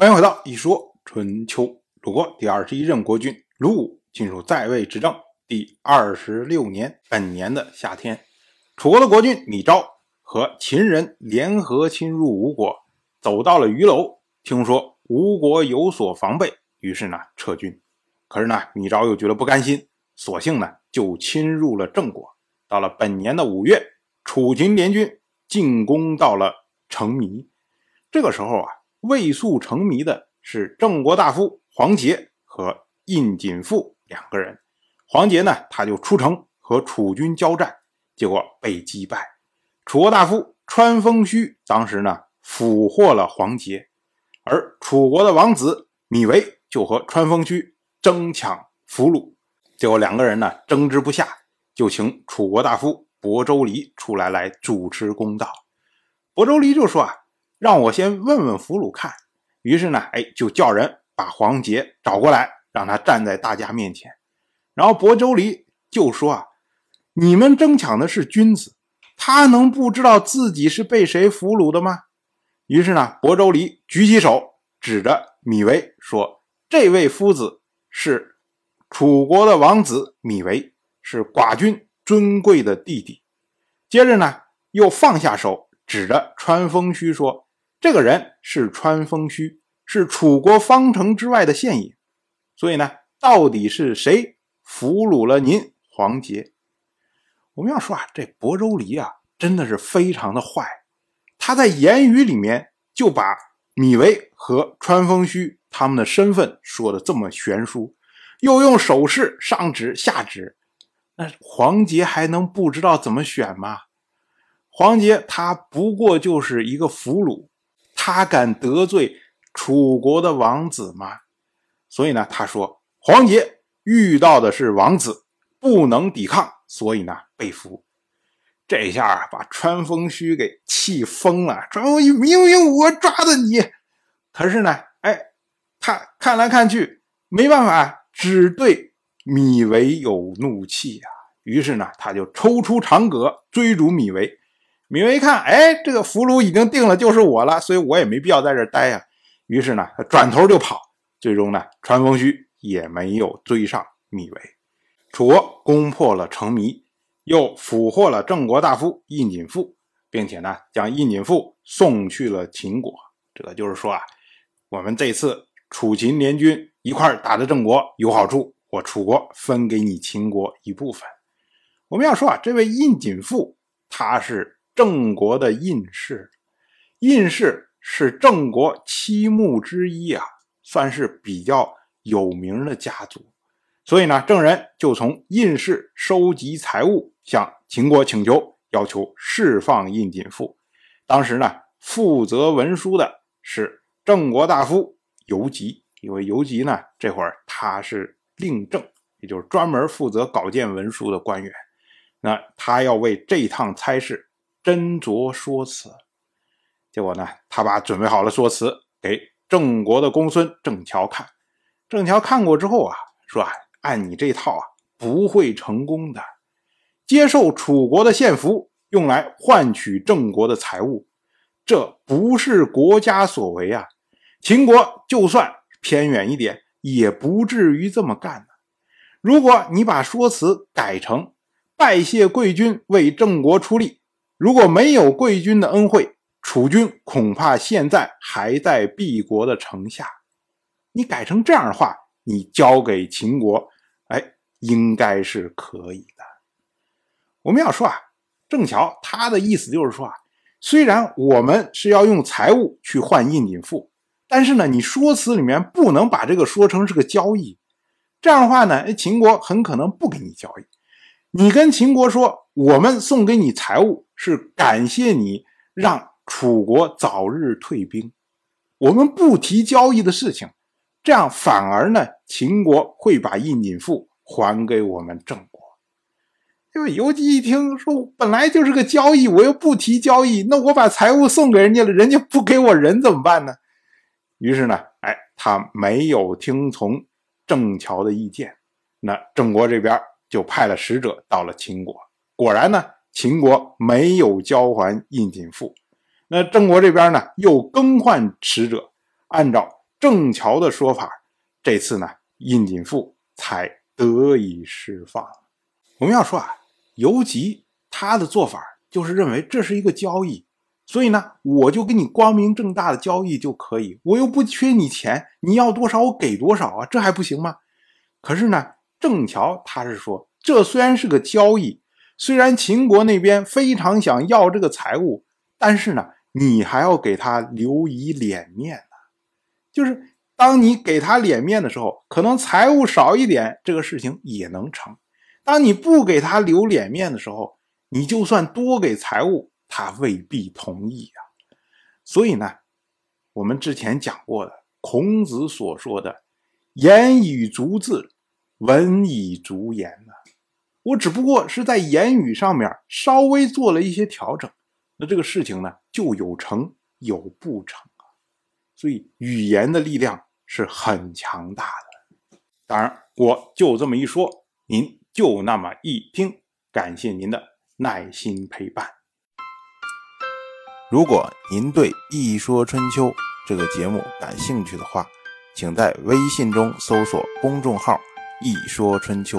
欢迎回到一说春秋。鲁国第二十一任国君鲁武进入在位执政第二十六年，本年的夏天，楚国的国君米昭和秦人联合侵入吴国，走到了鱼楼，听说吴国有所防备，于是呢撤军。可是呢，米昭又觉得不甘心，索性呢就侵入了郑国。到了本年的五月，楚秦联军进攻到了成迷。这个时候啊，未速成糜的是郑国大夫黄杰和印锦父两个人。黄杰呢，他就出城和楚军交战，结果被击败。楚国大夫川封虚当时呢俘获了黄杰，而楚国的王子米维就和川封虚争抢俘虏，结果两个人呢争执不下，就请楚国大夫亳州离出来来主持公道。亳州离就说啊。让我先问问俘虏看，于是呢，哎，就叫人把黄杰找过来，让他站在大家面前。然后亳州离就说啊：“你们争抢的是君子，他能不知道自己是被谁俘虏的吗？”于是呢，亳州离举起手指着米维说：“这位夫子是楚国的王子米维，是寡君尊贵的弟弟。”接着呢，又放下手指着川风须说。这个人是川风须，是楚国方城之外的县尹。所以呢，到底是谁俘虏了您黄杰？我们要说啊，这亳州离啊，真的是非常的坏。他在言语里面就把米维和川风须他们的身份说的这么悬殊，又用手势上指下指，那黄杰还能不知道怎么选吗？黄杰他不过就是一个俘虏。他敢得罪楚国的王子吗？所以呢，他说黄杰遇到的是王子，不能抵抗，所以呢被俘。这下啊，把川风须给气疯了。川风须明明我抓的你，可是呢，哎，他看来看去没办法，只对米维有怒气呀。于是呢，他就抽出长戈追逐米维。芈维一看，哎，这个俘虏已经定了，就是我了，所以我也没必要在这儿待呀。于是呢，他转头就跑。最终呢，传风须也没有追上芈维。楚国攻破了成糜，又俘获了郑国大夫印锦父，并且呢，将印锦父送去了秦国。这就是说啊，我们这次楚秦联军一块打的郑国有好处，我楚国分给你秦国一部分。我们要说啊，这位印锦父他是。郑国的印氏，印氏是郑国七穆之一啊，算是比较有名的家族。所以呢，郑人就从印氏收集财物，向秦国请求，要求释放印锦父。当时呢，负责文书的是郑国大夫游吉，因为游吉呢，这会儿他是令政，也就是专门负责稿件文书的官员。那他要为这趟差事。斟酌说辞，结果呢，他把准备好了说辞给郑国的公孙郑乔看。郑乔看过之后啊，说：“啊，按你这套啊，不会成功的。接受楚国的献俘，用来换取郑国的财物，这不是国家所为啊。秦国就算偏远一点，也不至于这么干如果你把说辞改成拜谢贵军为郑国出力。”如果没有贵军的恩惠，楚军恐怕现在还在敝国的城下。你改成这样的话，你交给秦国，哎，应该是可以的。我们要说啊，郑乔他的意思就是说啊，虽然我们是要用财物去换印锦赋，但是呢，你说辞里面不能把这个说成是个交易。这样的话呢，秦国很可能不跟你交易。你跟秦国说，我们送给你财物。是感谢你让楚国早日退兵，我们不提交易的事情，这样反而呢，秦国会把印锦赋还给我们郑国。因为游击一听说本来就是个交易，我又不提交易，那我把财物送给人家了，人家不给我人怎么办呢？于是呢，哎，他没有听从郑乔的意见，那郑国这边就派了使者到了秦国，果然呢。秦国没有交还印锦赋，那郑国这边呢又更换使者，按照郑乔的说法，这次呢，印锦富才得以释放。我们要说啊，游吉他的做法就是认为这是一个交易，所以呢，我就跟你光明正大的交易就可以，我又不缺你钱，你要多少我给多少啊，这还不行吗？可是呢，郑乔他是说，这虽然是个交易，虽然秦国那边非常想要这个财物，但是呢，你还要给他留一脸面呢。就是当你给他脸面的时候，可能财物少一点，这个事情也能成；当你不给他留脸面的时候，你就算多给财物，他未必同意啊。所以呢，我们之前讲过的孔子所说的。言以足字，文以足言呢。我只不过是在言语上面稍微做了一些调整，那这个事情呢就有成有不成啊。所以语言的力量是很强大的。当然，我就这么一说，您就那么一听。感谢您的耐心陪伴。如果您对《一说春秋》这个节目感兴趣的话，请在微信中搜索公众号“一说春秋”，